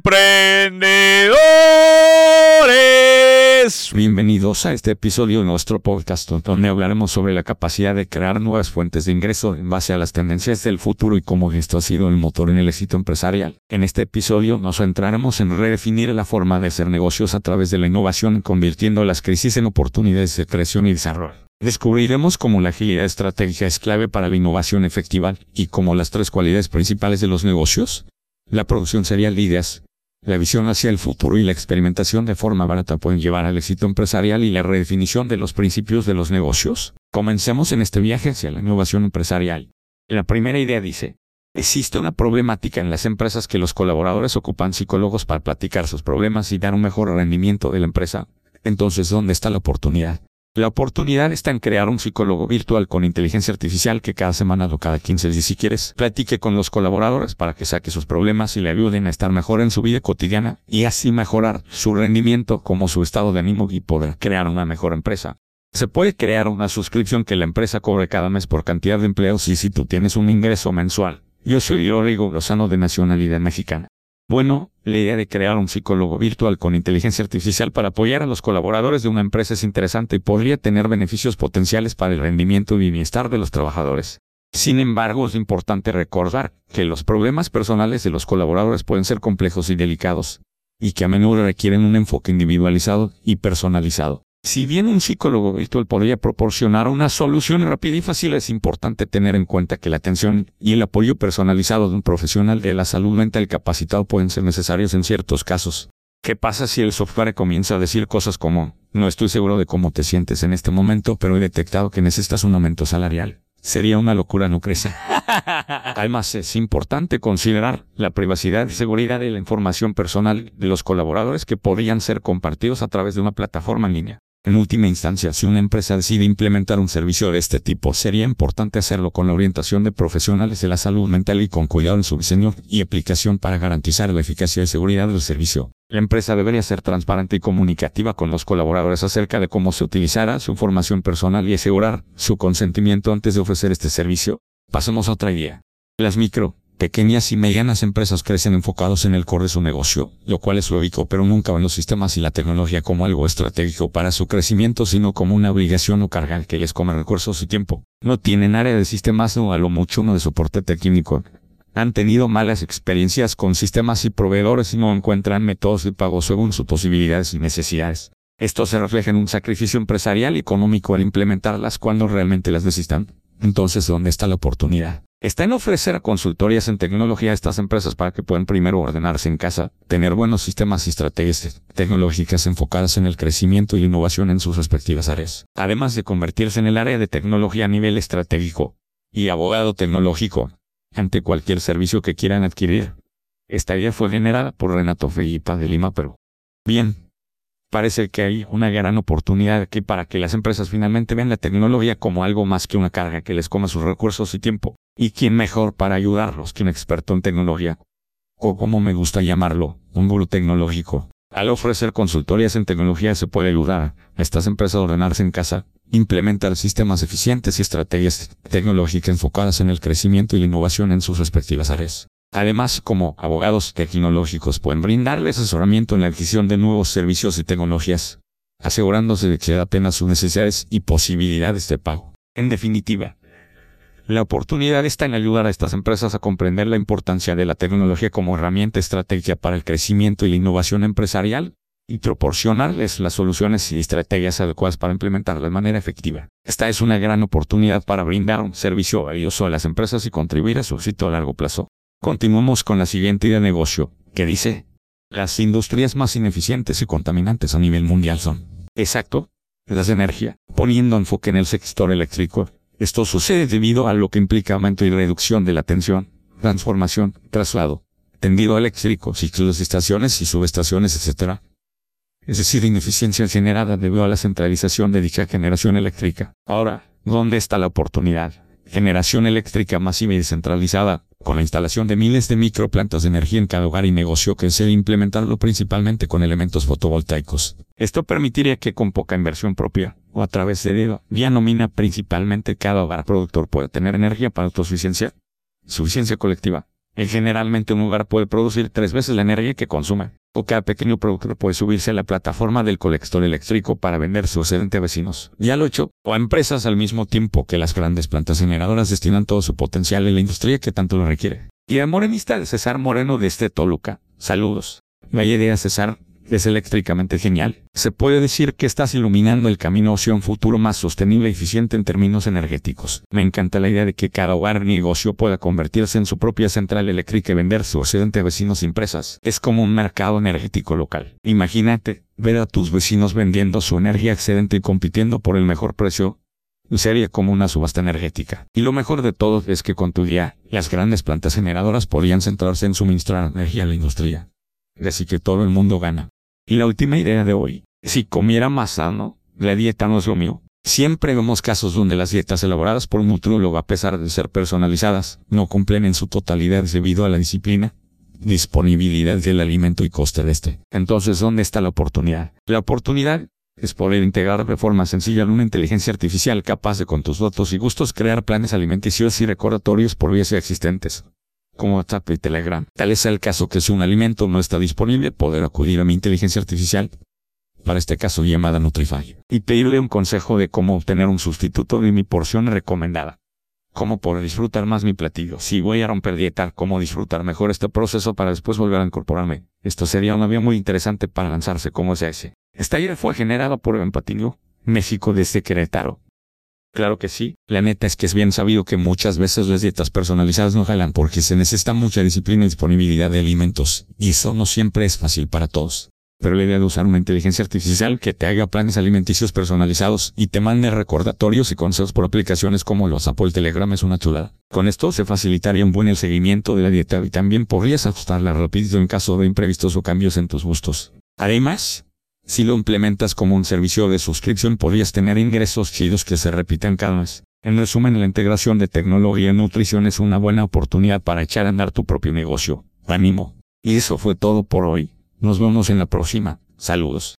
emprendedores. Bienvenidos a este episodio de nuestro podcast donde hablaremos sobre la capacidad de crear nuevas fuentes de ingreso en base a las tendencias del futuro y cómo esto ha sido el motor en el éxito empresarial. En este episodio nos centraremos en redefinir la forma de hacer negocios a través de la innovación convirtiendo las crisis en oportunidades de creación y desarrollo. Descubriremos cómo la agilidad estratégica es clave para la innovación efectiva y cómo las tres cualidades principales de los negocios, la producción serial de ideas, la visión hacia el futuro y la experimentación de forma barata pueden llevar al éxito empresarial y la redefinición de los principios de los negocios. Comencemos en este viaje hacia la innovación empresarial. La primera idea dice, existe una problemática en las empresas que los colaboradores ocupan psicólogos para platicar sus problemas y dar un mejor rendimiento de la empresa. Entonces, ¿dónde está la oportunidad? La oportunidad está en crear un psicólogo virtual con inteligencia artificial que cada semana o cada 15 días si quieres platique con los colaboradores para que saque sus problemas y le ayuden a estar mejor en su vida cotidiana y así mejorar su rendimiento como su estado de ánimo y poder crear una mejor empresa. Se puede crear una suscripción que la empresa cobre cada mes por cantidad de empleos y si tú tienes un ingreso mensual. Yo soy Rodrigo Lozano de nacionalidad mexicana. Bueno, la idea de crear un psicólogo virtual con inteligencia artificial para apoyar a los colaboradores de una empresa es interesante y podría tener beneficios potenciales para el rendimiento y bienestar de los trabajadores. Sin embargo, es importante recordar que los problemas personales de los colaboradores pueden ser complejos y delicados, y que a menudo requieren un enfoque individualizado y personalizado. Si bien un psicólogo virtual podría proporcionar una solución rápida y fácil, es importante tener en cuenta que la atención y el apoyo personalizado de un profesional de la salud mental capacitado pueden ser necesarios en ciertos casos. ¿Qué pasa si el software comienza a decir cosas como, no estoy seguro de cómo te sientes en este momento, pero he detectado que necesitas un aumento salarial? Sería una locura no crecer. Además, es importante considerar la privacidad y seguridad de la información personal de los colaboradores que podrían ser compartidos a través de una plataforma en línea. En última instancia, si una empresa decide implementar un servicio de este tipo, sería importante hacerlo con la orientación de profesionales de la salud mental y con cuidado en su diseño y aplicación para garantizar la eficacia y seguridad del servicio. La empresa debería ser transparente y comunicativa con los colaboradores acerca de cómo se utilizará su información personal y asegurar su consentimiento antes de ofrecer este servicio. Pasemos a otra idea. Las micro, Pequeñas y medianas empresas crecen enfocados en el core de su negocio, lo cual es lógico, pero nunca ven los sistemas y la tecnología como algo estratégico para su crecimiento, sino como una obligación o carga que les come recursos y tiempo. No tienen área de sistemas o a lo mucho uno de soporte técnico. Han tenido malas experiencias con sistemas y proveedores y no encuentran métodos de pago según sus posibilidades y necesidades. Esto se refleja en un sacrificio empresarial y económico al implementarlas cuando realmente las necesitan. Entonces, ¿dónde está la oportunidad? Está en ofrecer consultorías en tecnología a estas empresas para que puedan primero ordenarse en casa, tener buenos sistemas y estrategias tecnológicas enfocadas en el crecimiento y innovación en sus respectivas áreas, además de convertirse en el área de tecnología a nivel estratégico y abogado tecnológico ante cualquier servicio que quieran adquirir. Esta idea fue generada por Renato Felipa de Lima, Perú. Bien, parece que hay una gran oportunidad aquí para que las empresas finalmente vean la tecnología como algo más que una carga que les coma sus recursos y tiempo. ¿Y quién mejor para ayudarlos que un experto en tecnología? O como me gusta llamarlo, un gurú tecnológico. Al ofrecer consultorías en tecnología se puede ayudar a estas empresas a ordenarse en casa, implementar sistemas eficientes y estrategias tecnológicas enfocadas en el crecimiento y la innovación en sus respectivas áreas. Además, como abogados tecnológicos pueden brindarle asesoramiento en la adquisición de nuevos servicios y tecnologías, asegurándose de que se apenas sus necesidades y posibilidades de pago. En definitiva, la oportunidad está en ayudar a estas empresas a comprender la importancia de la tecnología como herramienta estratégica para el crecimiento y la innovación empresarial, y proporcionarles las soluciones y estrategias adecuadas para implementarla de manera efectiva. Esta es una gran oportunidad para brindar un servicio valioso a las empresas y contribuir a su éxito a largo plazo. Continuamos con la siguiente idea de negocio, que dice, las industrias más ineficientes y contaminantes a nivel mundial son, exacto, las de energía, poniendo enfoque en el sector eléctrico. Esto sucede debido a lo que implica aumento y reducción de la tensión, transformación, traslado, tendido eléctrico, ciclos de estaciones y subestaciones, etc. Es decir, ineficiencia generada debido a la centralización de dicha generación eléctrica. Ahora, ¿dónde está la oportunidad? Generación eléctrica masiva y descentralizada, con la instalación de miles de microplantas de energía en cada hogar y negocio que se implementarlo principalmente con elementos fotovoltaicos. Esto permitiría que con poca inversión propia, o a través de vía nómina principalmente cada hogar productor pueda tener energía para autosuficiencia, suficiencia colectiva, Y generalmente un lugar puede producir tres veces la energía que consume, o cada pequeño productor puede subirse a la plataforma del colector eléctrico para vender su excedente a vecinos, ya lo hecho, o a empresas al mismo tiempo que las grandes plantas generadoras destinan todo su potencial en la industria que tanto lo requiere. Y a morenista de César Moreno de este Toluca, saludos. Vaya idea César, es eléctricamente genial. Se puede decir que estás iluminando el camino hacia un futuro más sostenible y eficiente en términos energéticos. Me encanta la idea de que cada hogar negocio pueda convertirse en su propia central eléctrica y vender su excedente a vecinos empresas. Es como un mercado energético local. Imagínate, ver a tus vecinos vendiendo su energía excedente y compitiendo por el mejor precio. Sería como una subasta energética. Y lo mejor de todo es que con tu día, las grandes plantas generadoras podrían centrarse en suministrar energía a la industria. Así que todo el mundo gana. Y la última idea de hoy, si comiera más sano, la dieta no es lo mío. Siempre vemos casos donde las dietas elaboradas por un nutriólogo, a pesar de ser personalizadas, no cumplen en su totalidad debido a la disciplina, disponibilidad del alimento y coste de este. Entonces, ¿dónde está la oportunidad? La oportunidad es poder integrar de forma sencilla en una inteligencia artificial capaz de con tus datos y gustos crear planes alimenticios y recordatorios por vías existentes como WhatsApp y Telegram. Tal es el caso que si un alimento no está disponible, poder acudir a mi inteligencia artificial, para este caso llamada Nutrify, y pedirle un consejo de cómo obtener un sustituto de mi porción recomendada. Cómo poder disfrutar más mi platillo. Si voy a romper dieta, cómo disfrutar mejor este proceso para después volver a incorporarme. Esto sería una vía muy interesante para lanzarse como ese. Esta idea fue generada por Empatinio, México desde Querétaro. Claro que sí. La neta es que es bien sabido que muchas veces las dietas personalizadas no jalan porque se necesita mucha disciplina y disponibilidad de alimentos, y eso no siempre es fácil para todos. Pero la idea de usar una inteligencia artificial que te haga planes alimenticios personalizados y te mande recordatorios y consejos por aplicaciones como los Apple Telegram es una chulada. Con esto se facilitaría un buen el seguimiento de la dieta y también podrías ajustarla rápido en caso de imprevistos o cambios en tus gustos. Además, si lo implementas como un servicio de suscripción podrías tener ingresos chidos que se repitan cada vez. En resumen, la integración de tecnología y nutrición es una buena oportunidad para echar a andar tu propio negocio. Ánimo. Y eso fue todo por hoy. Nos vemos en la próxima. Saludos.